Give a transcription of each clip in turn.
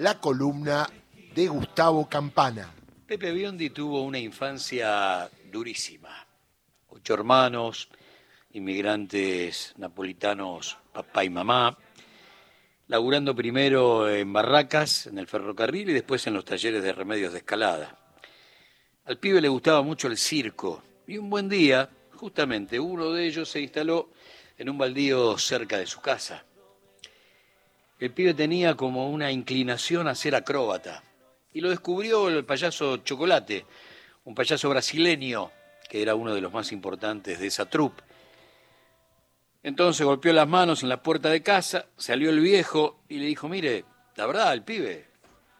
la columna de Gustavo Campana. Pepe Biondi tuvo una infancia durísima. Ocho hermanos, inmigrantes napolitanos, papá y mamá, laburando primero en barracas, en el ferrocarril y después en los talleres de remedios de escalada. Al pibe le gustaba mucho el circo y un buen día, justamente, uno de ellos se instaló en un baldío cerca de su casa. El pibe tenía como una inclinación a ser acróbata y lo descubrió el payaso Chocolate, un payaso brasileño que era uno de los más importantes de esa troupe. Entonces golpeó las manos en la puerta de casa, salió el viejo y le dijo, mire, la verdad, el pibe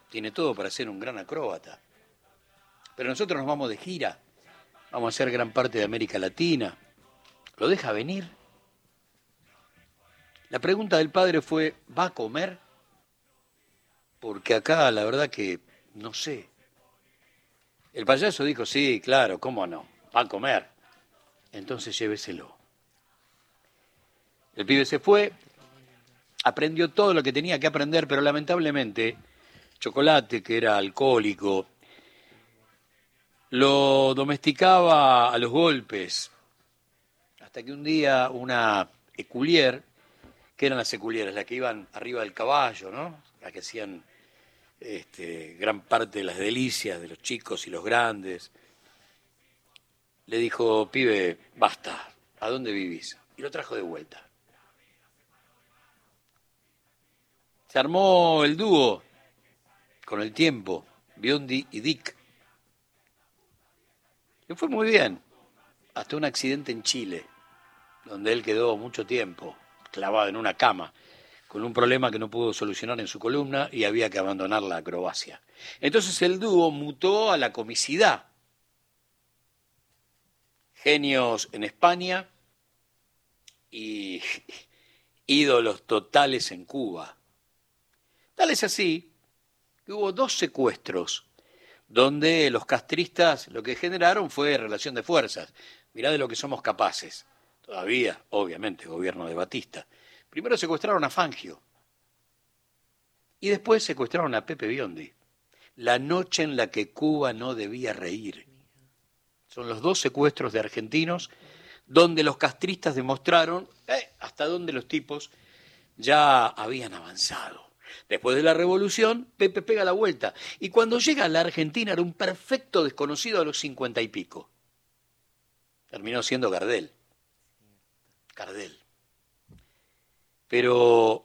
tiene todo para ser un gran acróbata. Pero nosotros nos vamos de gira, vamos a hacer gran parte de América Latina. ¿Lo deja venir? La pregunta del padre fue, ¿va a comer? Porque acá la verdad que no sé. El payaso dijo, sí, claro, ¿cómo no? Va a comer. Entonces lléveselo. El pibe se fue, aprendió todo lo que tenía que aprender, pero lamentablemente Chocolate, que era alcohólico, lo domesticaba a los golpes, hasta que un día una eculier, que eran las eculieras, las que iban arriba del caballo, ¿no? Las que hacían este, gran parte de las delicias de los chicos y los grandes, le dijo, pibe, basta, ¿a dónde vivís? Y lo trajo de vuelta. Se armó el dúo con el tiempo, Biondi y Dick. Y fue muy bien, hasta un accidente en Chile, donde él quedó mucho tiempo clavado en una cama, con un problema que no pudo solucionar en su columna y había que abandonar la acrobacia. Entonces el dúo mutó a la comicidad. Genios en España y ídolos totales en Cuba. Tal es así que hubo dos secuestros donde los castristas lo que generaron fue relación de fuerzas. Mirá de lo que somos capaces. Todavía, obviamente, gobierno de Batista. Primero secuestraron a Fangio y después secuestraron a Pepe Biondi. La noche en la que Cuba no debía reír. Son los dos secuestros de argentinos donde los castristas demostraron eh, hasta dónde los tipos ya habían avanzado. Después de la revolución, Pepe pega la vuelta. Y cuando llega a la Argentina era un perfecto desconocido a los cincuenta y pico. Terminó siendo Gardel. Gardel. Pero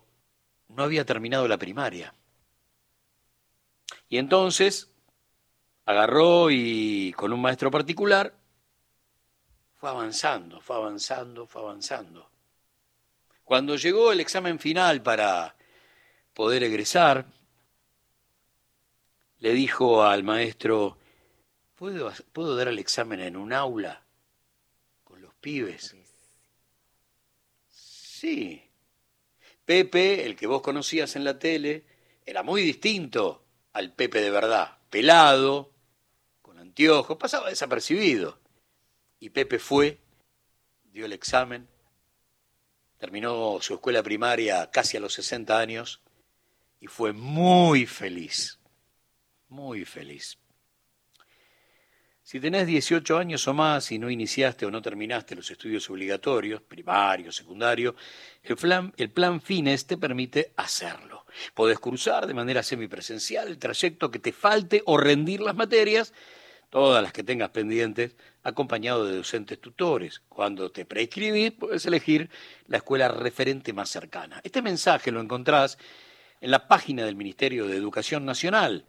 no había terminado la primaria. Y entonces agarró y con un maestro particular fue avanzando, fue avanzando, fue avanzando. Cuando llegó el examen final para poder egresar, le dijo al maestro, ¿puedo, ¿puedo dar el examen en un aula con los pibes? Sí. Pepe, el que vos conocías en la tele, era muy distinto al Pepe de verdad, pelado, con anteojos, pasaba desapercibido. Y Pepe fue, dio el examen, terminó su escuela primaria casi a los 60 años y fue muy feliz, muy feliz. Si tenés 18 años o más y no iniciaste o no terminaste los estudios obligatorios, primario, secundario, el plan, el plan FINES te permite hacerlo. Podés cursar de manera semipresencial el trayecto que te falte o rendir las materias, todas las que tengas pendientes, acompañado de docentes tutores. Cuando te prescribís, puedes elegir la escuela referente más cercana. Este mensaje lo encontrás en la página del Ministerio de Educación Nacional,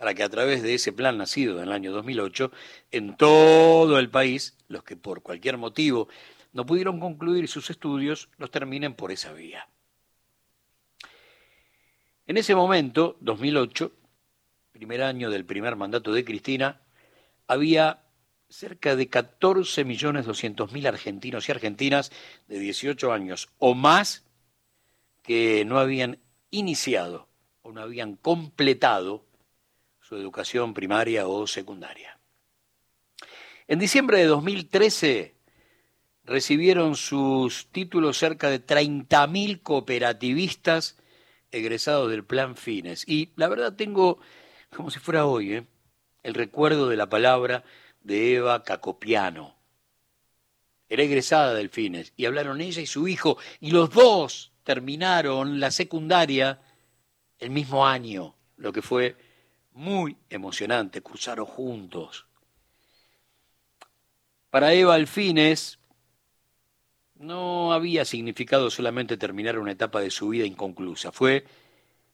para que a través de ese plan nacido en el año 2008, en todo el país, los que por cualquier motivo no pudieron concluir sus estudios, los terminen por esa vía. En ese momento, 2008, primer año del primer mandato de Cristina, había cerca de 14.200.000 argentinos y argentinas de 18 años o más que no habían iniciado o no habían completado su educación primaria o secundaria. En diciembre de 2013 recibieron sus títulos cerca de 30.000 cooperativistas egresados del plan Fines. Y la verdad tengo, como si fuera hoy, ¿eh? el recuerdo de la palabra de Eva Cacopiano. Era egresada del Fines y hablaron ella y su hijo y los dos terminaron la secundaria el mismo año, lo que fue muy emocionante, cursaron juntos. Para Eva Alfines no había significado solamente terminar una etapa de su vida inconclusa, fue,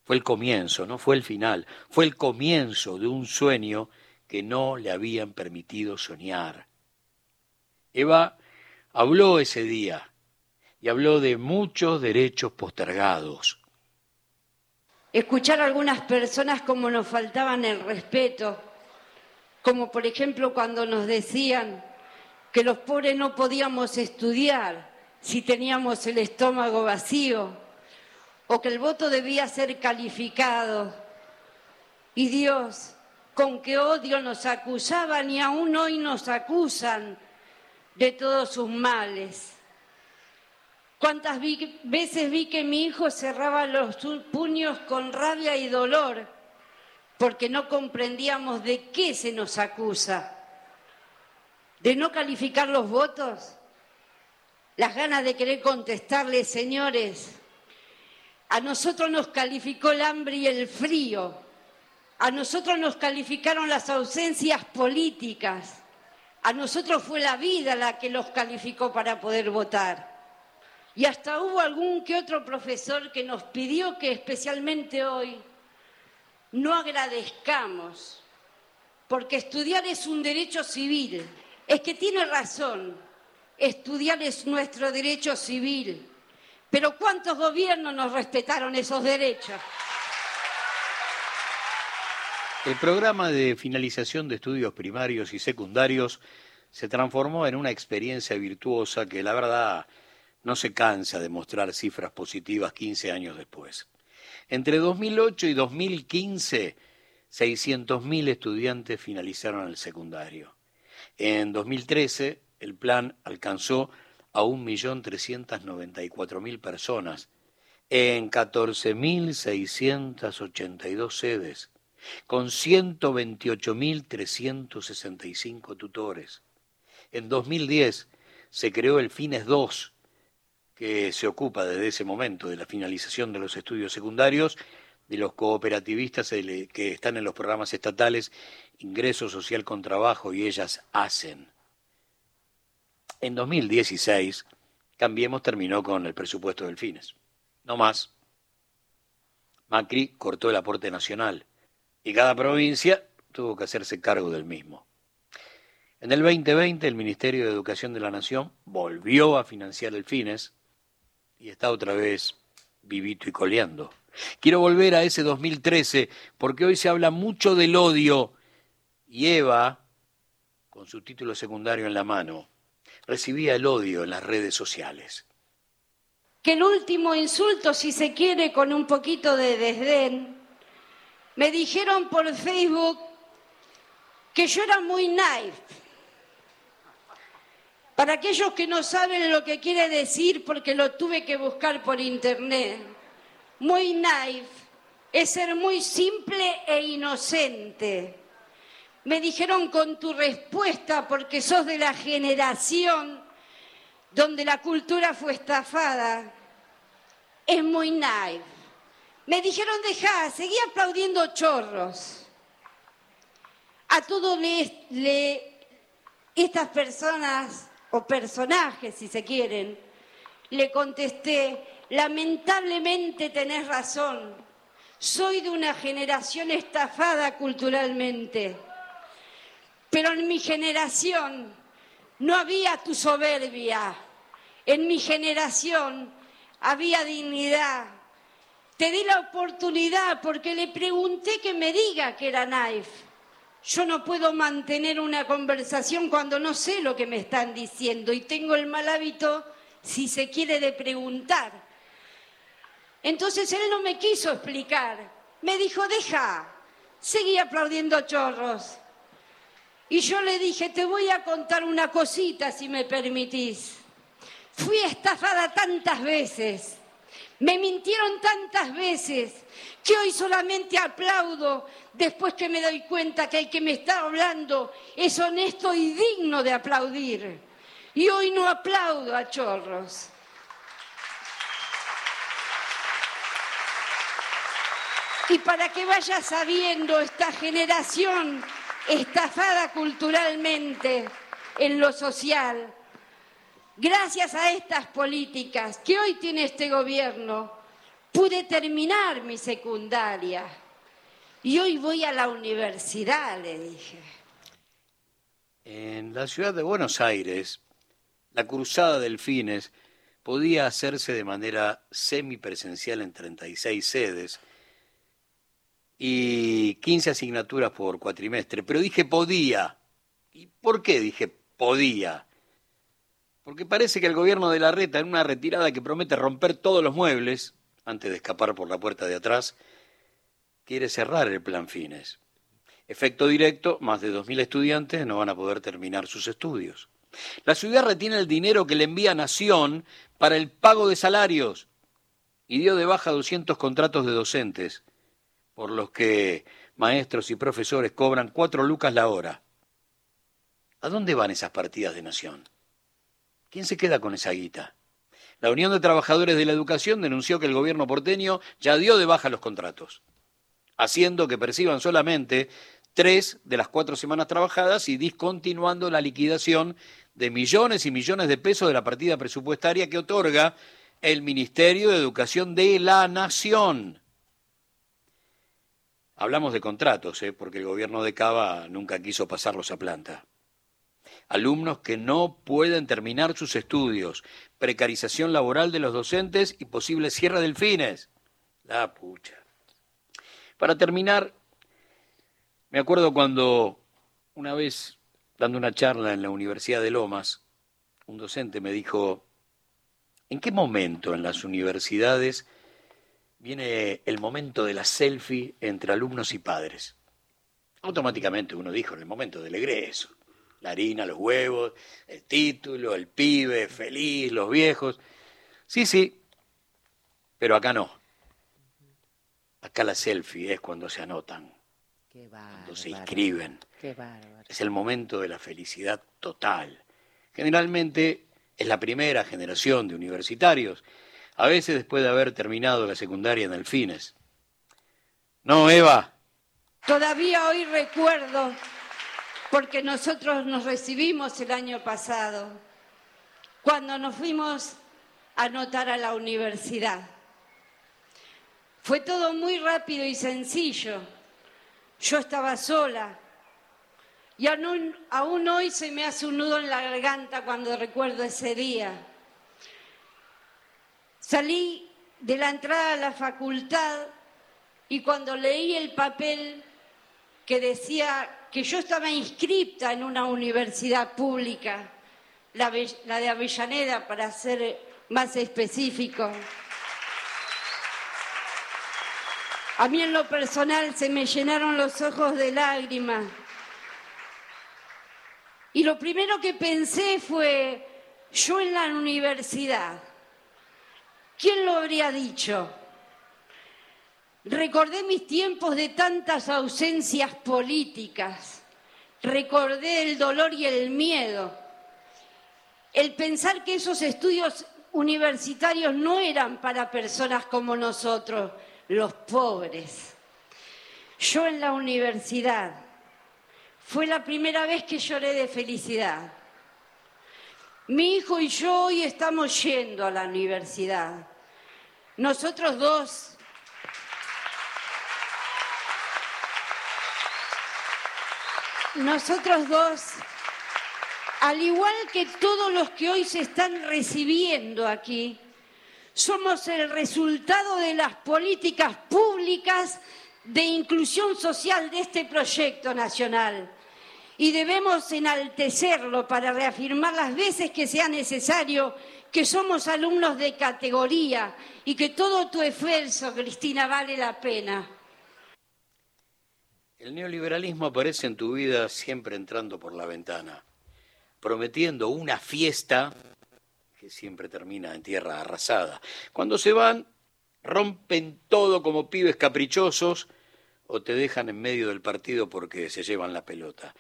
fue el comienzo, no fue el final, fue el comienzo de un sueño que no le habían permitido soñar. Eva habló ese día y habló de muchos derechos postergados, escuchar a algunas personas como nos faltaban el respeto, como por ejemplo cuando nos decían que los pobres no podíamos estudiar si teníamos el estómago vacío, o que el voto debía ser calificado. Y Dios, con qué odio nos acusaban y aún hoy nos acusan de todos sus males. Cuántas veces vi que mi hijo cerraba los puños con rabia y dolor porque no comprendíamos de qué se nos acusa. ¿De no calificar los votos? Las ganas de querer contestarle, señores, a nosotros nos calificó el hambre y el frío, a nosotros nos calificaron las ausencias políticas, a nosotros fue la vida la que los calificó para poder votar. Y hasta hubo algún que otro profesor que nos pidió que especialmente hoy no agradezcamos, porque estudiar es un derecho civil. Es que tiene razón, estudiar es nuestro derecho civil. Pero ¿cuántos gobiernos nos respetaron esos derechos? El programa de finalización de estudios primarios y secundarios se transformó en una experiencia virtuosa que la verdad no se cansa de mostrar cifras positivas 15 años después. Entre 2008 y 2015, 600.000 estudiantes finalizaron el secundario. En 2013, el plan alcanzó a 1.394.000 personas en 14.682 sedes, con 128.365 tutores. En 2010 se creó el FINES 2, que se ocupa desde ese momento de la finalización de los estudios secundarios, de los cooperativistas que están en los programas estatales, ingreso social con trabajo y ellas hacen. En 2016, Cambiemos terminó con el presupuesto del Fines. No más. Macri cortó el aporte nacional y cada provincia tuvo que hacerse cargo del mismo. En el 2020 el Ministerio de Educación de la Nación volvió a financiar el Fines y está otra vez vivito y coleando. Quiero volver a ese 2013 porque hoy se habla mucho del odio y Eva, con su título secundario en la mano, recibía el odio en las redes sociales. Que el último insulto, si se quiere, con un poquito de desdén, me dijeron por Facebook que yo era muy nice para aquellos que no saben lo que quiere decir porque lo tuve que buscar por internet, muy naive es ser muy simple e inocente. Me dijeron con tu respuesta, porque sos de la generación donde la cultura fue estafada, es muy naive. Me dijeron, deja, seguí aplaudiendo chorros. A todos estas personas o personajes, si se quieren, le contesté, lamentablemente tenés razón, soy de una generación estafada culturalmente, pero en mi generación no había tu soberbia, en mi generación había dignidad. Te di la oportunidad porque le pregunté que me diga que era Naif yo no puedo mantener una conversación cuando no sé lo que me están diciendo y tengo el mal hábito, si se quiere, de preguntar. Entonces él no me quiso explicar. Me dijo, deja, seguí aplaudiendo chorros. Y yo le dije, te voy a contar una cosita si me permitís. Fui estafada tantas veces, Me mintieron tantas veces que hoy solamente aplaudo después que me doy cuenta que el que me está hablando es honesto y digno de aplaudir. Y hoy no aplaudo a chorros. Y para que vaya sabiendo esta generación estafada culturalmente en lo social, gracias a estas políticas que hoy tiene este gobierno, pude terminar mi secundaria. Y hoy voy a la universidad, le dije. En la ciudad de Buenos Aires, la cruzada del Fines podía hacerse de manera semipresencial en 36 sedes y 15 asignaturas por cuatrimestre, pero dije podía. ¿Y por qué dije podía? Porque parece que el gobierno de la reta, en una retirada que promete romper todos los muebles, antes de escapar por la puerta de atrás, quiere cerrar el plan Fines. Efecto directo, más de 2.000 estudiantes no van a poder terminar sus estudios. La ciudad retiene el dinero que le envía Nación para el pago de salarios y dio de baja 200 contratos de docentes por los que maestros y profesores cobran cuatro lucas la hora. ¿A dónde van esas partidas de nación? ¿Quién se queda con esa guita? La Unión de Trabajadores de la Educación denunció que el gobierno porteño ya dio de baja los contratos, haciendo que perciban solamente tres de las cuatro semanas trabajadas y discontinuando la liquidación de millones y millones de pesos de la partida presupuestaria que otorga el Ministerio de Educación de la Nación. Hablamos de contratos, ¿eh? porque el gobierno de Cava nunca quiso pasarlos a planta. Alumnos que no pueden terminar sus estudios, precarización laboral de los docentes y posible cierre del fines. La pucha. Para terminar, me acuerdo cuando una vez, dando una charla en la Universidad de Lomas, un docente me dijo, ¿en qué momento en las universidades viene el momento de la selfie entre alumnos y padres. Automáticamente uno dijo en el momento del egreso, la harina, los huevos, el título, el pibe, feliz, los viejos. Sí, sí, pero acá no. Acá la selfie es cuando se anotan, cuando se inscriben. es el momento de la felicidad total. Generalmente es la primera generación de universitarios a veces después de haber terminado la secundaria en el Fines. No, Eva. Todavía hoy recuerdo, porque nosotros nos recibimos el año pasado, cuando nos fuimos a anotar a la universidad. Fue todo muy rápido y sencillo. Yo estaba sola. Y aún, aún, hoy se me hace un nudo en la garganta cuando recuerdo ese día. Salí de la entrada a la facultad y cuando leí el papel que decía que yo estaba inscripta en una universidad pública, la, de Avellaneda para ser más específico, a mí en lo personal se me llenaron los ojos de lágrimas. Y lo primero que pensé fue, yo en la universidad, ¿Quién lo habría dicho? Recordé mis tiempos de tantas ausencias políticas, recordé el dolor y el miedo, el pensar que esos estudios universitarios no eran para personas como nosotros, los pobres. Yo en la universidad fue la primera vez que lloré de felicidad. Mi hijo y yo hoy estamos yendo a la universidad. Nosotros dos Nosotros dos, al igual que todos los que hoy se están recibiendo aquí, somos el resultado de las políticas públicas de inclusión social de este proyecto nacional y debemos enaltecerlo para reafirmar las veces que sea necesario que somos alumnos de categoría y que todo tu esfuerzo, Cristina, vale la pena. El neoliberalismo aparece en tu vida siempre entrando por la ventana, prometiendo una fiesta que siempre termina en tierra arrasada. Cuando se van, rompen todo como pibes caprichosos o te dejan en medio del partido porque se llevan la pelota.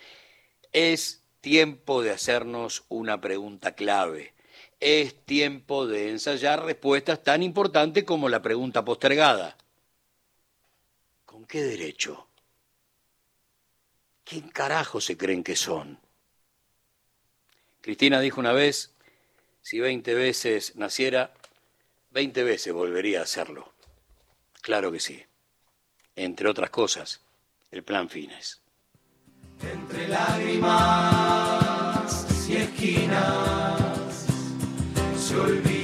Es tiempo de hacernos una pregunta clave. Es tiempo de ensayar respuestas tan importantes como la pregunta postergada. ¿Con qué derecho? ¿Quién carajo se creen que son? Cristina dijo una vez, si veinte veces naciera, veinte veces volvería a hacerlo. Claro que sí. Entre otras cosas, el plan Fines. Entre lágrimas y esquinas se olvida